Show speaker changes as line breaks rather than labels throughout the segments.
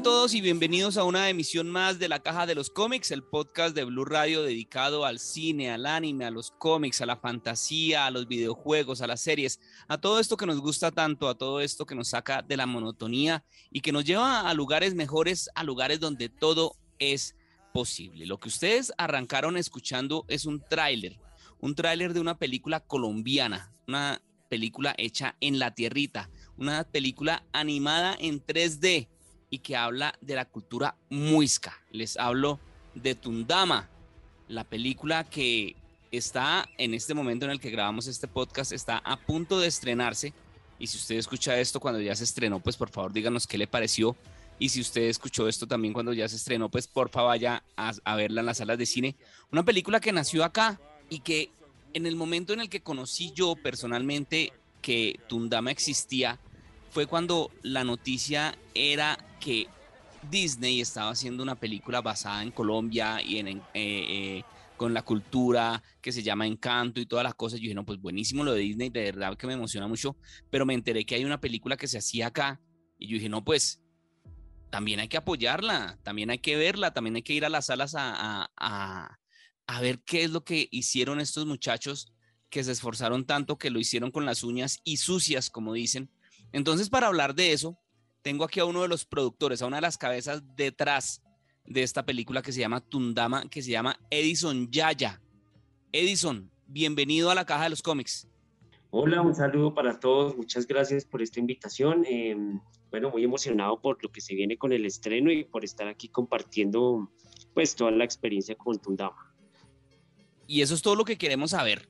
A todos y bienvenidos a una emisión más de la Caja de los Cómics, el podcast de Blue Radio dedicado al cine, al anime, a los cómics, a la fantasía, a los videojuegos, a las series, a todo esto que nos gusta tanto, a todo esto que nos saca de la monotonía y que nos lleva a lugares mejores, a lugares donde todo es posible. Lo que ustedes arrancaron escuchando es un tráiler, un tráiler de una película colombiana, una película hecha en la tierrita, una película animada en 3D y que habla de la cultura muisca. Les hablo de Tundama, la película que está en este momento en el que grabamos este podcast, está a punto de estrenarse. Y si usted escucha esto cuando ya se estrenó, pues por favor díganos qué le pareció. Y si usted escuchó esto también cuando ya se estrenó, pues por favor vaya a, a verla en las salas de cine. Una película que nació acá y que en el momento en el que conocí yo personalmente que Tundama existía, fue cuando la noticia era que Disney estaba haciendo una película basada en Colombia y en, eh, eh, con la cultura que se llama Encanto y todas las cosas. Yo dije, no, pues buenísimo lo de Disney, de verdad que me emociona mucho, pero me enteré que hay una película que se hacía acá y yo dije, no, pues también hay que apoyarla, también hay que verla, también hay que ir a las salas a, a, a ver qué es lo que hicieron estos muchachos que se esforzaron tanto, que lo hicieron con las uñas y sucias, como dicen. Entonces, para hablar de eso, tengo aquí a uno de los productores, a una de las cabezas detrás de esta película que se llama Tundama, que se llama Edison Yaya. Edison, bienvenido a la caja de los cómics.
Hola, un saludo para todos. Muchas gracias por esta invitación. Eh, bueno, muy emocionado por lo que se viene con el estreno y por estar aquí compartiendo pues toda la experiencia con Tundama.
Y eso es todo lo que queremos saber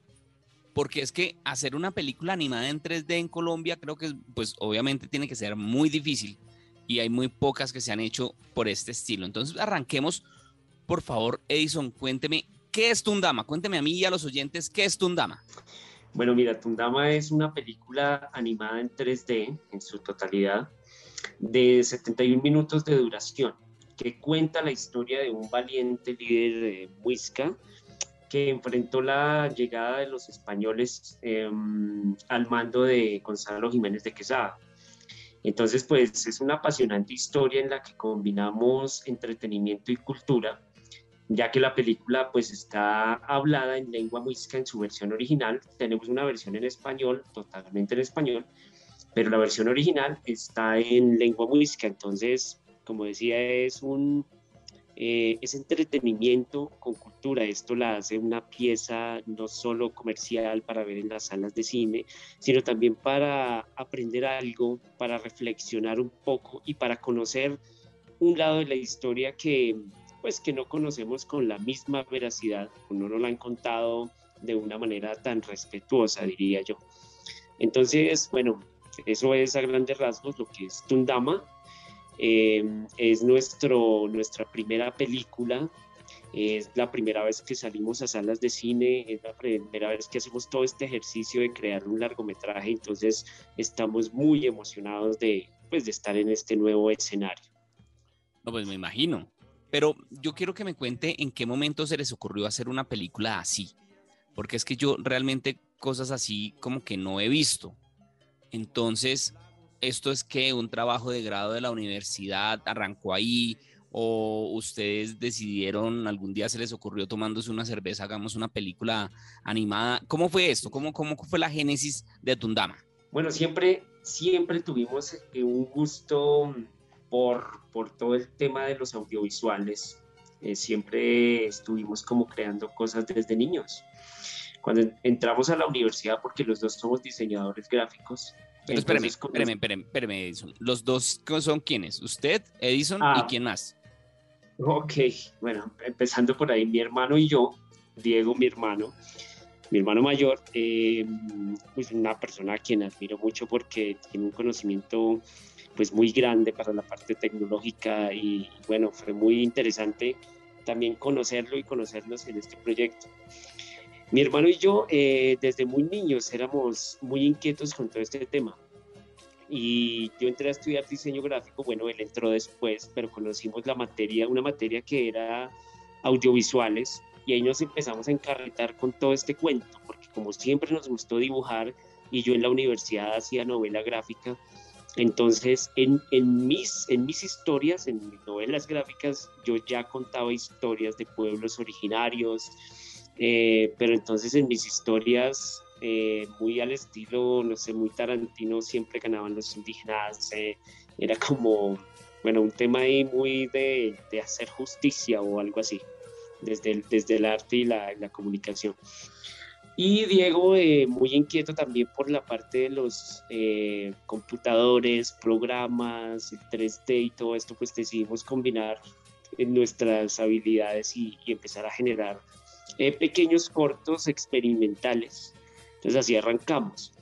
porque es que hacer una película animada en 3D en Colombia creo que pues obviamente tiene que ser muy difícil y hay muy pocas que se han hecho por este estilo. Entonces arranquemos, por favor, Edison, cuénteme, ¿qué es Tundama? Cuénteme a mí y a los oyentes, ¿qué es Tundama?
Bueno, mira, Tundama es una película animada en 3D en su totalidad de 71 minutos de duración que cuenta la historia de un valiente líder de Muisca que enfrentó la llegada de los españoles em, al mando de Gonzalo Jiménez de Quesada. Entonces, pues es una apasionante historia en la que combinamos entretenimiento y cultura, ya que la película pues está hablada en lengua muisca en su versión original. Tenemos una versión en español, totalmente en español, pero la versión original está en lengua muisca. Entonces, como decía, es un eh, es entretenimiento con cultura. Esto la hace una pieza no solo comercial para ver en las salas de cine, sino también para aprender algo, para reflexionar un poco y para conocer un lado de la historia que pues que no conocemos con la misma veracidad, no nos la han contado de una manera tan respetuosa, diría yo. Entonces, bueno, eso es a grandes rasgos lo que es Tundama, eh, es nuestro, nuestra primera película, es la primera vez que salimos a salas de cine, es la primera vez que hacemos todo este ejercicio de crear un largometraje, entonces estamos muy emocionados de, pues, de estar en este nuevo escenario.
No, pues me imagino. Pero yo quiero que me cuente en qué momento se les ocurrió hacer una película así, porque es que yo realmente cosas así como que no he visto. Entonces, esto es que un trabajo de grado de la universidad arrancó ahí o ustedes decidieron algún día se les ocurrió tomándose una cerveza hagamos una película animada. Cómo fue esto cómo cómo fue la génesis de Tundama
bueno siempre siempre tuvimos eh, un gusto por por todo el tema de los audiovisuales. Eh, siempre estuvimos como creando cosas desde niños. Cuando entramos a la universidad porque los dos somos diseñadores gráficos
pero espéreme, espéreme, espéreme, espéreme, Edison. ¿Los dos son quiénes? ¿Usted, Edison y ah. quién más?
Ok, bueno, empezando por ahí, mi hermano y yo, Diego, mi hermano, mi hermano mayor, eh, pues una persona a quien admiro mucho porque tiene un conocimiento pues muy grande para la parte tecnológica y bueno, fue muy interesante también conocerlo y conocernos en este proyecto. Mi hermano y yo, eh, desde muy niños, éramos muy inquietos con todo este tema. Y yo entré a estudiar diseño gráfico, bueno, él entró después, pero conocimos la materia, una materia que era audiovisuales, y ahí nos empezamos a encarretar con todo este cuento, porque como siempre nos gustó dibujar, y yo en la universidad hacía novela gráfica, entonces, en, en, mis, en mis historias, en mis novelas gráficas, yo ya contaba historias de pueblos originarios, eh, pero entonces en mis historias, eh, muy al estilo, no sé, muy tarantino, siempre ganaban los indígenas. Eh, era como, bueno, un tema ahí muy de, de hacer justicia o algo así, desde el, desde el arte y la, la comunicación. Y Diego, eh, muy inquieto también por la parte de los eh, computadores, programas, el 3D y todo esto, pues decidimos combinar nuestras habilidades y, empezar a generar eh, pequeños cortos experimentales. Entonces así arrancamos.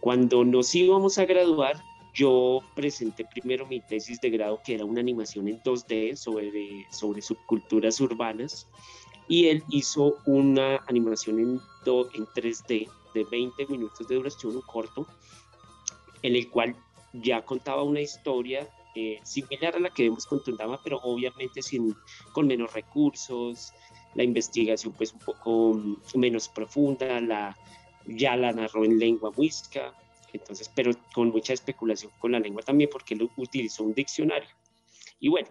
Cuando nos íbamos a graduar, yo presenté primero mi tesis de grado, que era una animación en 2D sobre, sobre subculturas urbanas y él hizo una animación en, en 3D de 20 minutos de duración, un corto, en el cual ya contaba una historia eh, similar a la que vemos con Tundama, pero obviamente sin, con menos recursos, la investigación pues un poco menos profunda, la, ya la narró en lengua muisca, entonces, pero con mucha especulación con la lengua también porque él utilizó un diccionario. Y bueno,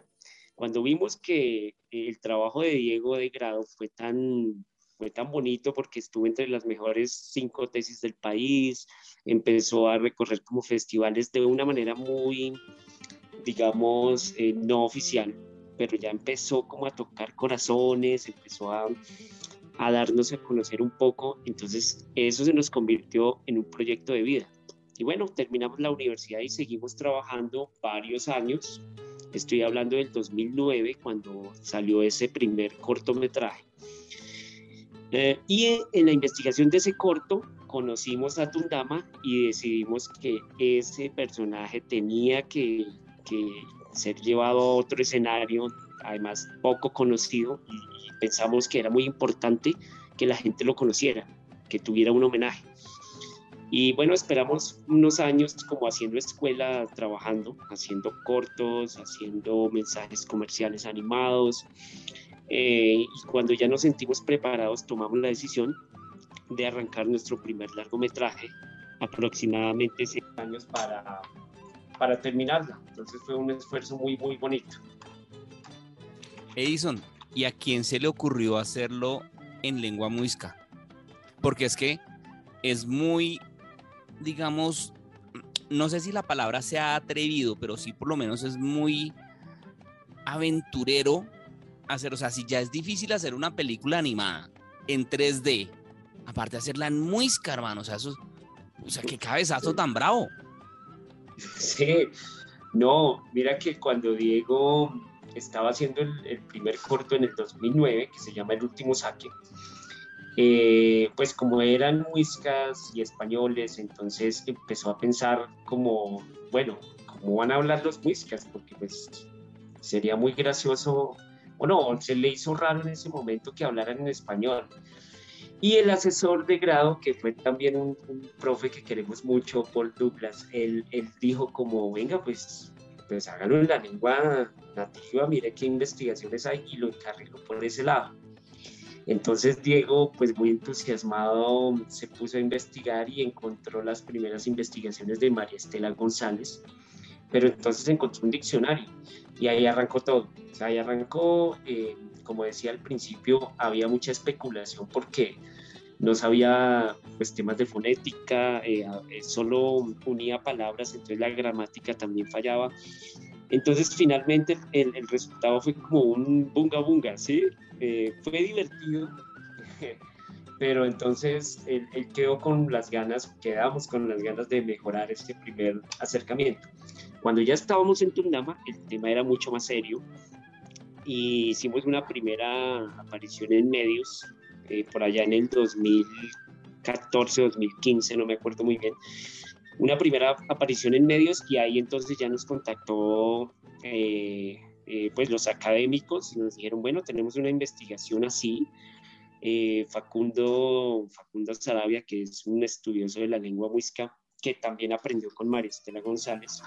cuando vimos que el trabajo de Diego de grado fue tan, fue tan bonito porque estuvo entre las mejores cinco tesis del país, empezó a recorrer como festivales de una manera muy, digamos, eh, no oficial, pero ya empezó como a tocar corazones, empezó a, darnos a conocer un poco, entonces eso se nos convirtió en un proyecto de vida. Y bueno, terminamos la universidad y seguimos trabajando varios años Estoy hablando del 2009, cuando salió ese primer cortometraje. Eh, y en, la investigación de ese corto conocimos a Tundama y decidimos que ese personaje tenía que ser llevado a otro escenario, además poco conocido, y pensamos que era muy importante que la gente lo conociera, que tuviera un homenaje. Y bueno, esperamos unos años como haciendo escuela, trabajando, haciendo cortos, haciendo mensajes comerciales animados. Eh, y cuando ya nos sentimos preparados, tomamos la decisión de arrancar nuestro primer largometraje, aproximadamente seis años para, para terminarla. Entonces fue un esfuerzo muy, muy bonito.
Edison, ¿y a quién se le ocurrió hacerlo en lengua muisca? Porque es que es muy digamos, no sé si la palabra sea atrevido, pero sí por lo menos es muy aventurero hacer, o sea, si ya es difícil hacer una película animada en 3D, aparte de hacerla en muisca, hermano, o sea, eso, o sea, qué cabezazo tan bravo.
Sí, no, mira que cuando Diego estaba haciendo el, primer corto en el 2009, que se llama El último saque, eh, pues como eran muiscas y españoles, entonces empezó a pensar como, bueno, ¿cómo van a hablar los muiscas? Porque pues sería muy gracioso, o no, se le hizo raro en ese momento que hablaran en español. Y el asesor de grado, que fue también un, profe que queremos mucho, Paul Douglas, él, él, dijo como, venga, pues, pues hágalo en la lengua nativa, mire qué investigaciones hay y lo encarriló por ese lado. Entonces Diego, pues muy entusiasmado, se puso a investigar y encontró las primeras investigaciones de María Estela González, pero entonces encontró un diccionario y ahí arrancó todo. Ahí arrancó, eh, como decía al principio, había mucha especulación porque no sabía pues, temas de fonética, eh, eh, solo unía palabras, entonces la gramática también fallaba. Entonces, finalmente, el, resultado fue como un bunga bunga, ¿sí? Fue divertido, pero entonces él, quedó con las ganas, quedamos con las ganas de mejorar este primer acercamiento. Cuando ya estábamos en Tundama, el tema era mucho más serio y hicimos una primera aparición en medios eh, por allá en el 2014, 2015, no me acuerdo muy bien. Una primera aparición en medios y ahí entonces ya nos contactó eh, eh, pues los académicos nos dijeron, bueno, tenemos una investigación así. Eh, Facundo, Facundo Sarabia, que es un estudioso de la lengua muisca, que también aprendió con María Estela González,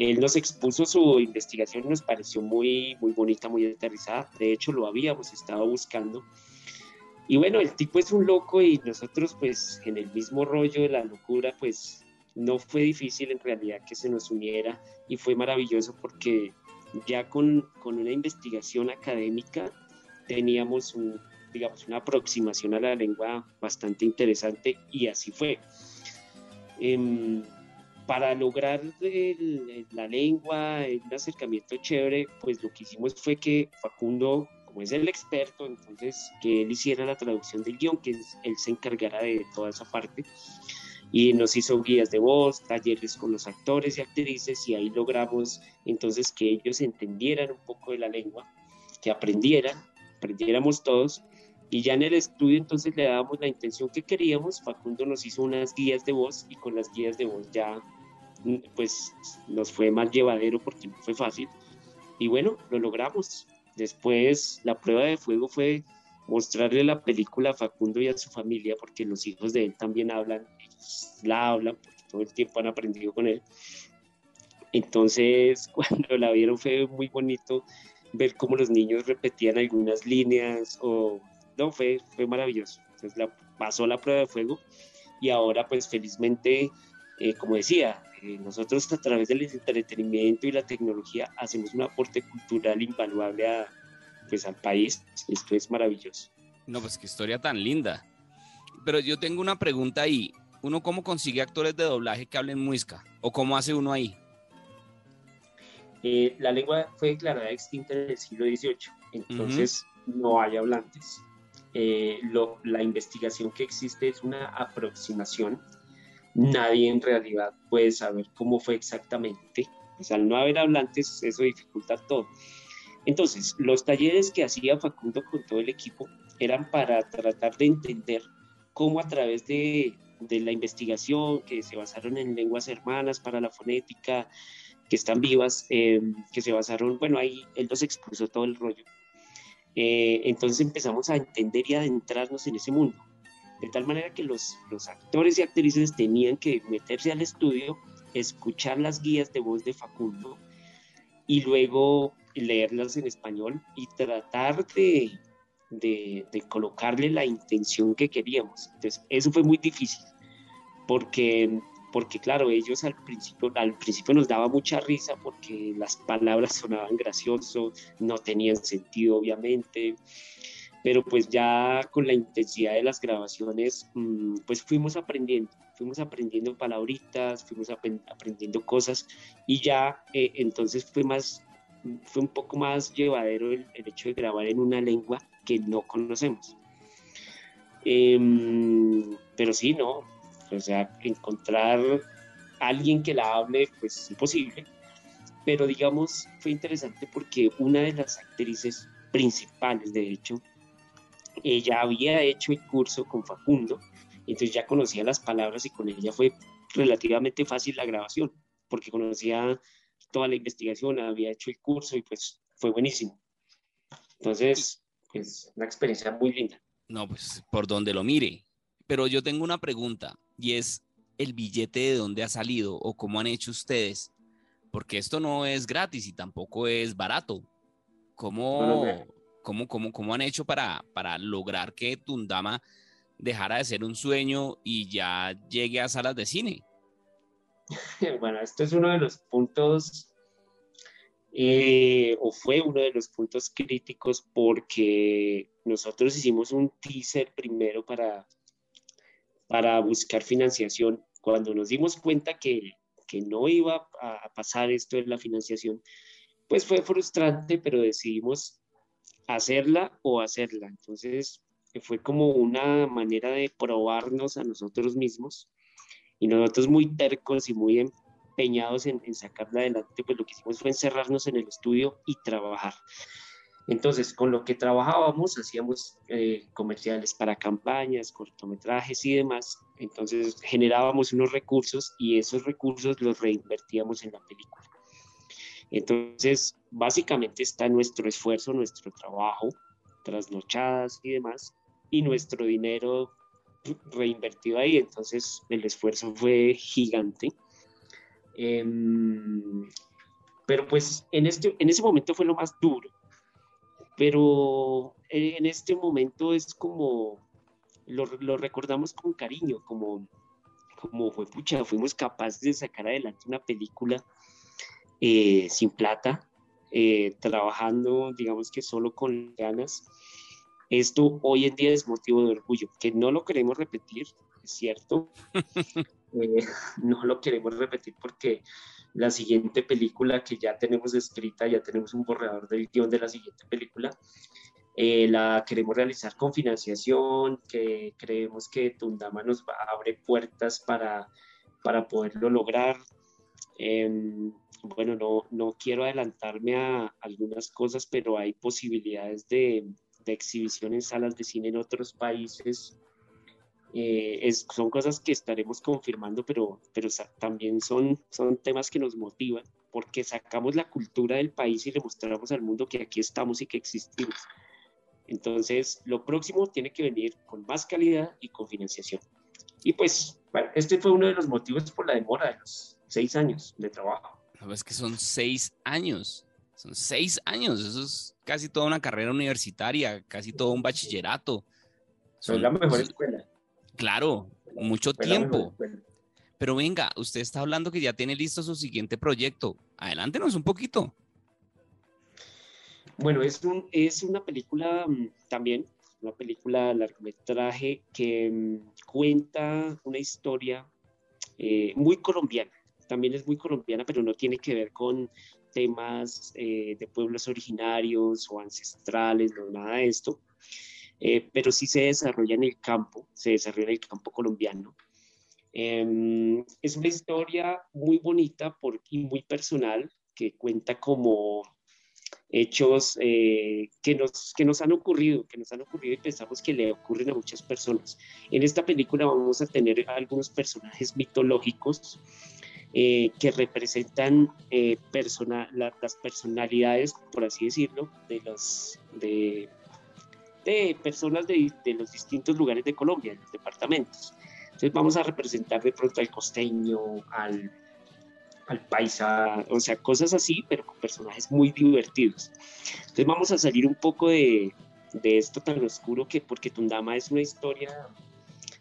él nos expuso su investigación, nos pareció muy, muy bonita, muy aterrizada. De hecho, lo habíamos estado buscando. Y bueno, el tipo es un loco y nosotros pues en el mismo rollo de la locura, pues no fue difícil en realidad que se nos uniera y fue maravilloso porque ya con, con una investigación académica teníamos un, digamos, una aproximación a la lengua bastante interesante y así fue. Em, para lograr la lengua, un acercamiento chévere, pues lo que hicimos fue que Facundo, como es el experto, entonces que él hiciera la traducción del guion, que él se encargara de toda esa parte. Y nos hizo guías de voz, talleres con los actores y actrices, y ahí logramos entonces que ellos entendieran un poco de la lengua, que aprendieran, aprendiéramos todos, y ya en el estudio entonces le dábamos la intención que queríamos, Facundo nos hizo unas guías de voz y con las guías de voz ya pues nos fue más llevadero porque no fue fácil. Y bueno, lo logramos. Después la prueba de fuego fue mostrarle la película a Facundo y a su familia, porque los hijos de él también hablan, ellos la hablan, porque todo el tiempo han aprendido con él. Entonces, cuando la vieron fue muy bonito ver cómo los niños repetían algunas líneas o no, fue, fue maravilloso. Entonces la, pasó la prueba de fuego y ahora pues felizmente, eh, como decía, eh, nosotros a través del entretenimiento y la tecnología hacemos un aporte cultural invaluable a, pues, al país. Esto es maravilloso.
No, pues qué historia tan linda. Pero yo tengo una pregunta ahí. ¿Uno cómo consigue actores de doblaje que hablen muisca? ¿O cómo hace uno ahí?
Eh, la lengua fue declarada extinta en el siglo XVIII, entonces no hay hablantes. Eh, la investigación que existe es una aproximación nadie en realidad puede saber cómo fue exactamente. Pues al no haber hablantes, eso dificulta todo. Entonces, los talleres que hacía Facundo con todo el equipo eran para tratar de entender cómo a través de, de la investigación que se basaron en lenguas hermanas para la fonética, que están vivas, em, que se basaron, bueno, ahí él nos expuso todo el rollo. Eh, entonces empezamos a entender y adentrarnos en ese mundo de tal manera que los, los actores y actrices tenían que meterse al estudio, escuchar las guías de voz de Facundo y luego leerlas en español y tratar de, de, de, colocarle la intención que queríamos. Entonces, eso fue muy difícil, porque, porque claro, ellos al principio, al principio nos daba mucha risa porque las palabras sonaban gracioso, no tenían sentido, obviamente pero pues ya con la intensidad de las grabaciones, mm, pues fuimos aprendiendo, fuimos aprendiendo palabritas, fuimos aprendiendo cosas y ya eh, entonces fue más, fue un poco más llevadero el, hecho de grabar en una lengua que no conocemos. Em, pero sí, no, o sea, encontrar alguien que la hable, pues es imposible. Pero digamos, fue interesante porque una de las actrices principales, de hecho, ella había hecho el curso con Facundo, entonces ya conocía las palabras y con ella fue relativamente fácil la grabación, porque conocía toda la investigación, había hecho el curso y pues fue buenísimo. Entonces, es una experiencia muy linda.
No, pues por donde lo mire. Pero yo tengo una pregunta y es el billete de dónde ha salido o cómo han hecho ustedes, porque esto no es gratis y tampoco es barato. ¿Cómo, ¿Cómo, cómo, cómo han hecho para, para lograr que Tundama dejara de ser un sueño y ya llegue a salas de cine?
Bueno, esto es uno de los puntos, eh, o fue uno de los puntos críticos porque nosotros hicimos un teaser primero para, para buscar financiación. Cuando nos dimos cuenta que, que no iba a pasar esto de la financiación, pues fue frustrante, pero decidimos hacerla o hacerla. Entonces, fue como una manera de probarnos a nosotros mismos y nosotros muy tercos y muy empeñados en, sacarla adelante, pues lo que hicimos fue encerrarnos en el estudio y trabajar. Entonces, con lo que trabajábamos, hacíamos eh, comerciales para campañas, cortometrajes y demás. Entonces, generábamos unos recursos y esos recursos los reinvertíamos en la película. Entonces, básicamente está nuestro esfuerzo, nuestro trabajo, trasnochadas y demás, y nuestro dinero reinvertido ahí. Entonces, el esfuerzo fue gigante. Em, pero pues en, este, en ese momento fue lo más duro. Pero en este momento es como, lo, lo recordamos con cariño, como, como fue pucha, fuimos capaces de sacar adelante una película eh, sin plata, eh, trabajando, digamos que solo con ganas. Esto hoy en día es motivo de orgullo, que no lo queremos repetir, es cierto. Eh, no lo queremos repetir porque la siguiente película que ya tenemos escrita, ya tenemos un borrador del guion de la siguiente película, la queremos realizar con financiación, que creemos que Tundama nos abre puertas para, para poderlo lograr. Em, bueno, no, no quiero adelantarme a algunas cosas, pero hay posibilidades de, de exhibición en salas de cine en otros países. Eh, es, son cosas que estaremos confirmando, pero, pero también son, son temas que nos motivan, porque sacamos la cultura del país y le mostramos al mundo que aquí estamos y que existimos. Entonces, lo próximo tiene que venir con más calidad y con financiación. Y pues, bueno, este fue uno de los motivos por la demora de los seis años de trabajo.
Es que son seis años. Son seis años. Eso es casi toda una carrera universitaria, casi todo un bachillerato.
Son la mejor escuela.
Claro, mucho tiempo. Pero venga, usted está hablando que ya tiene listo su siguiente proyecto. Adelántenos un poquito.
Bueno, es, un, es una película mm, también, una película largometraje que mm, cuenta una historia eh, muy colombiana también es muy colombiana, pero no tiene que ver con temas eh, de pueblos originarios o ancestrales, no nada de esto, eh, pero sí se desarrolla en el campo, se desarrolla en el campo colombiano. Em, es una historia muy bonita por, y muy personal que cuenta como hechos eh, que, nos, que nos han ocurrido, que nos han ocurrido y pensamos que le ocurren a muchas personas. En esta película vamos a tener algunos personajes mitológicos eh, que representan eh, las personalidades, por así decirlo, de, los, de, de personas de, de, los distintos lugares de Colombia, de los departamentos. Entonces vamos a representar de pronto al costeño, al, al paisa, o sea, cosas así, pero con personajes muy divertidos. Entonces vamos a salir un poco de, de esto tan oscuro que porque Tundama es una historia,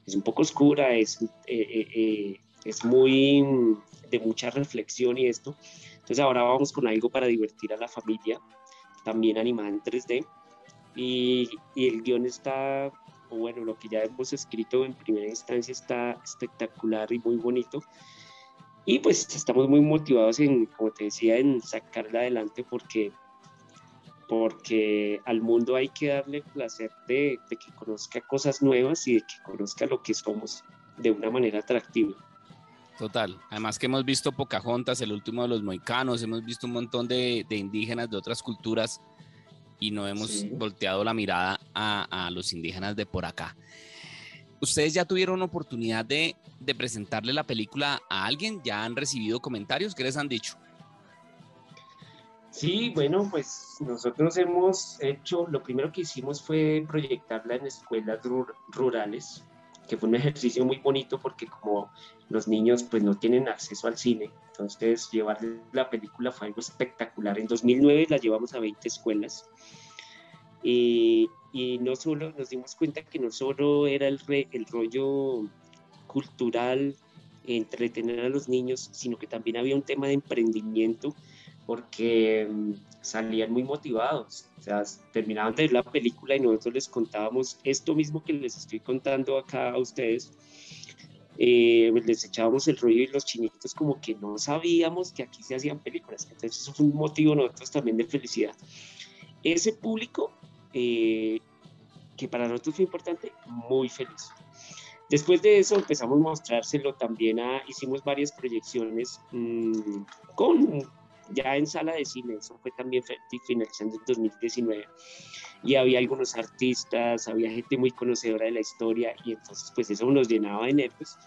es un poco oscura, es, eh, es muy de mucha reflexión y esto. Entonces ahora vamos con algo para divertir a la familia, también animada en 3D. Y, y el guion está, bueno, lo que ya hemos escrito en primera instancia está espectacular y muy bonito. Y pues estamos muy motivados en, como te decía, en sacarla adelante porque, porque al mundo hay que darle placer de, de que conozca cosas nuevas y de que conozca lo que somos de una manera atractiva.
Total. Además que hemos visto Pocahontas, el último de los moicanos, hemos visto un montón de, indígenas de otras culturas y no hemos volteado la mirada a, los indígenas de por acá. ¿Ustedes ya tuvieron oportunidad de, de, presentarle la película a alguien? ¿Ya han recibido comentarios? ¿Qué les han dicho?
Sí, bueno, pues nosotros hemos hecho, lo primero que hicimos fue proyectarla en escuelas rurales que fue un ejercicio muy bonito porque como los niños pues no tienen acceso al cine, entonces llevarles la película fue algo espectacular. En 2009 la llevamos a 20 escuelas y, y no solo nos dimos cuenta que no solo era el rollo cultural, entretener a los niños, sino que también había un tema de emprendimiento porque mm, salían muy motivados. O sea, terminaban de ver la película y nosotros les contábamos esto mismo que les estoy contando acá a ustedes. Eh, les echábamos el rollo y los chinitos como que no sabíamos que aquí se hacían películas. Entonces eso fue un motivo nosotros también de felicidad. Ese público, eh, que para nosotros fue importante, muy feliz. Después de eso empezamos a mostrárselo también a, hicimos varias proyecciones mmm, con ya en sala de cine, eso fue también finalizando en 2019, y había algunos artistas, había gente muy conocedora de la historia, y entonces pues eso nos llenaba de nervios,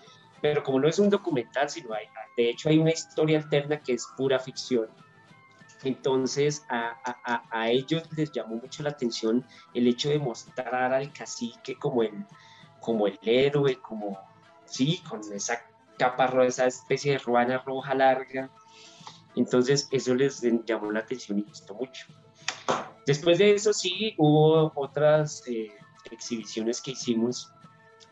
pero como no es un documental, sino hay, de hecho hay una historia alterna que es pura ficción, Entonces a, a, a, ellos les llamó mucho la atención el hecho de mostrar al cacique como el, como el héroe, como, sí, con esa capa roja, esa especie de ruana roja larga. Entonces eso les llamó la atención y gustó mucho. Después de eso sí, hubo otras eh, exhibiciones que hicimos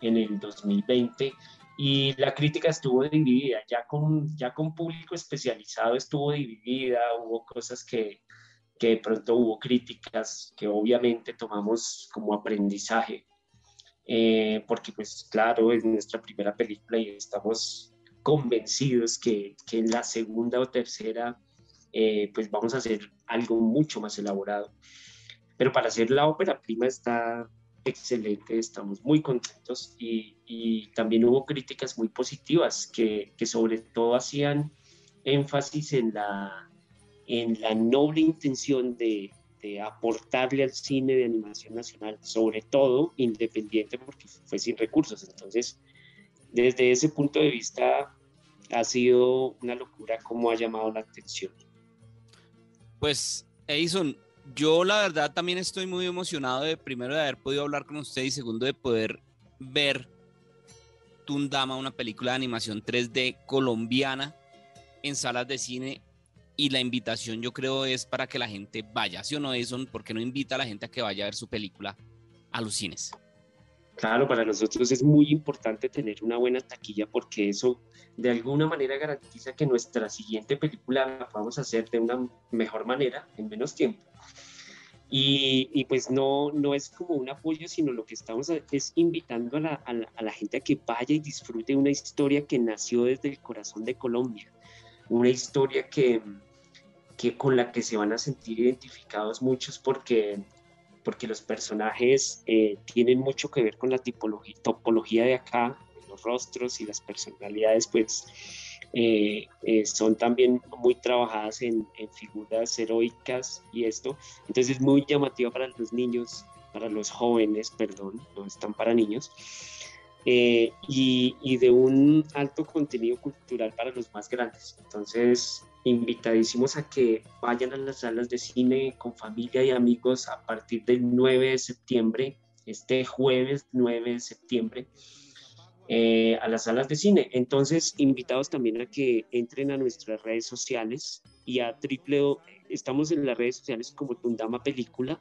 en el 2020 y la crítica estuvo dividida, ya con, ya con público especializado estuvo dividida, hubo cosas que, que de pronto hubo críticas que obviamente tomamos como aprendizaje, eh, porque pues claro, es nuestra primera película y estamos convencidos que, que en la segunda o tercera eh, pues vamos a hacer algo mucho más elaborado. Pero para hacer la ópera prima está excelente, estamos muy contentos y, también hubo críticas muy positivas que, sobre todo hacían énfasis en la, en la noble intención de, aportarle al cine de animación nacional, sobre todo independiente porque fue sin recursos. Entonces, desde ese punto de vista, ha sido una locura cómo ha llamado la atención.
Pues, Edison, yo la verdad también estoy muy emocionado de primero de haber podido hablar con usted y segundo de poder ver Tundama, una película de animación 3D colombiana en salas de cine y la invitación yo creo es para que la gente vaya, ¿sí o no, Edison? ¿Por qué no invita a la gente a que vaya a ver su película a los cines?
Claro, para nosotros es muy importante tener una buena taquilla porque eso de alguna manera garantiza que nuestra siguiente película la a hacer de una mejor manera, en menos tiempo. Y, pues no, no es como un apoyo, sino lo que estamos es invitando a la, a, la, gente a que vaya y disfrute una historia que nació desde el corazón de Colombia, una historia que, que con la que se van a sentir identificados muchos porque, porque los personajes eh, tienen mucho que ver con la tipología, topología de acá, los rostros y las personalidades, pues eh, eh, son también muy trabajadas en, figuras heroicas y esto. Entonces es muy llamativa para los niños, para los jóvenes, perdón, no están para niños. Y, y, de un alto contenido cultural para los más grandes. Entonces, invitadísimos a que vayan a las salas de cine con familia y amigos a partir del 9 de septiembre, este jueves 9 de septiembre. Eh, a las salas de cine. Entonces, invitados también a que entren a nuestras redes sociales y a triple, estamos en las redes sociales como Tundama Película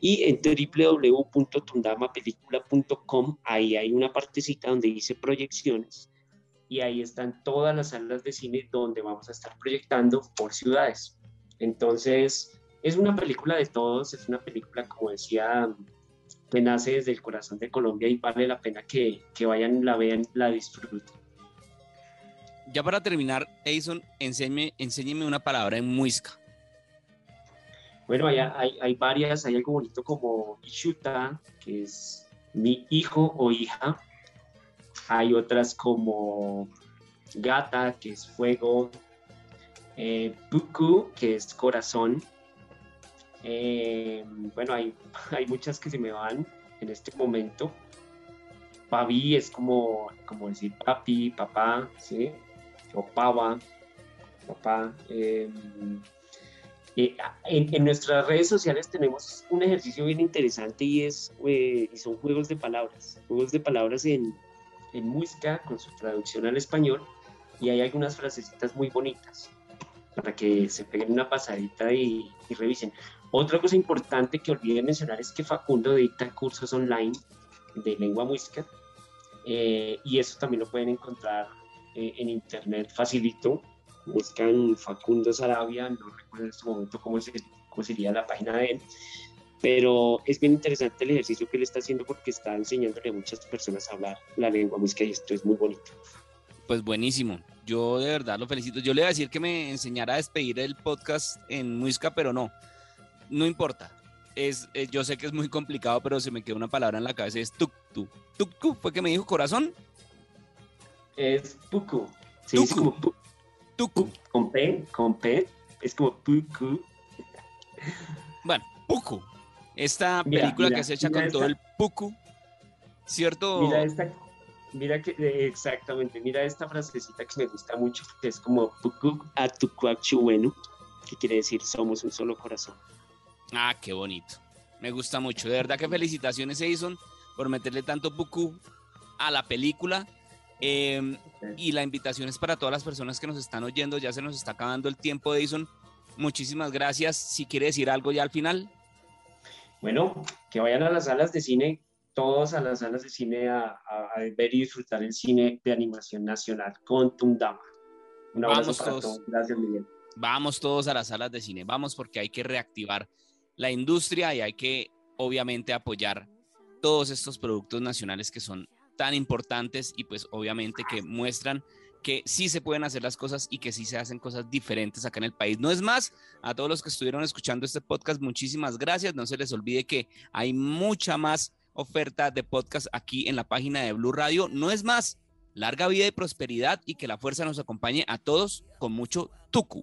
y en www.tundamapelícula.com, ahí hay una partecita donde dice proyecciones y ahí están todas las salas de cine donde vamos a estar proyectando por ciudades. Entonces, es una película de todos, es una película, como decía que nace desde el corazón de Colombia y vale la pena que, que vayan, la vean, la disfruten.
Ya para terminar, Edison, enséñeme, enséñeme una palabra en muisca.
Bueno, hay, hay, hay, varias, hay algo bonito como Ishuta, que es mi hijo o hija. Hay otras como Gata, que es fuego. Eh, Buku, que es corazón. Eh, bueno, hay, hay muchas que se me van en este momento. Pavi es como, como decir papi, papá, ¿sí? O pava, papá. Eh, en, nuestras redes sociales tenemos un ejercicio bien interesante y, es, eh, y son juegos de palabras. Juegos de palabras en, en música con su traducción al español y hay algunas frasecitas muy bonitas para que se peguen una pasadita y, revisen. Otra cosa importante que olvidé mencionar es que Facundo dicta cursos online de lengua música eh, y eso también lo pueden encontrar eh, en internet facilito. Buscan Facundo Sarabia, no recuerdo en este momento cómo, cómo sería la página de él, pero es bien interesante el ejercicio que él está haciendo porque está enseñándole a muchas personas a hablar la lengua música y esto es muy bonito.
Pues buenísimo. Yo de verdad lo felicito. Yo le iba a decir que me enseñara a despedir el podcast en música, pero no no importa. Es, eh, yo sé que es muy complicado, pero se me quedó una palabra en la cabeza, es tuktu. ¿Tuktu fue que me dijo corazón?
Es puku. Se dice como
tuku.
Con P, con P, es como puku.
Bueno, puku. Esta película que se echa con todo el puku, ¿cierto?
Mira esta, mira que, eh, exactamente, mira esta frasecita que me gusta mucho, que es como puku bueno que quiere decir somos un solo corazón.
Ah, qué bonito. Me gusta mucho. De verdad que felicitaciones, Edison, por meterle tanto buku a la película. Em, y la invitación es para todas las personas que nos están oyendo. Ya se nos está acabando el tiempo, Edison. Muchísimas gracias. Si quiere decir algo ya al final.
Bueno, que vayan a las salas de cine, todos a las salas de cine a, ver y disfrutar el cine de animación nacional con Tundama.
Un abrazo Vamos para todos. Gracias, Miguel. Vamos todos a las salas de cine. Vamos porque hay que reactivar la industria y hay que, obviamente, apoyar todos estos productos nacionales que son tan importantes y pues obviamente que muestran que sí se pueden hacer las cosas y que sí se hacen cosas diferentes acá en el país. No es más, a todos los que estuvieron escuchando este podcast, muchísimas gracias. No se les olvide que hay mucha más oferta de podcast aquí en la página de Blue Radio. No es más, larga vida y prosperidad y que la fuerza nos acompañe a todos con mucho tucu.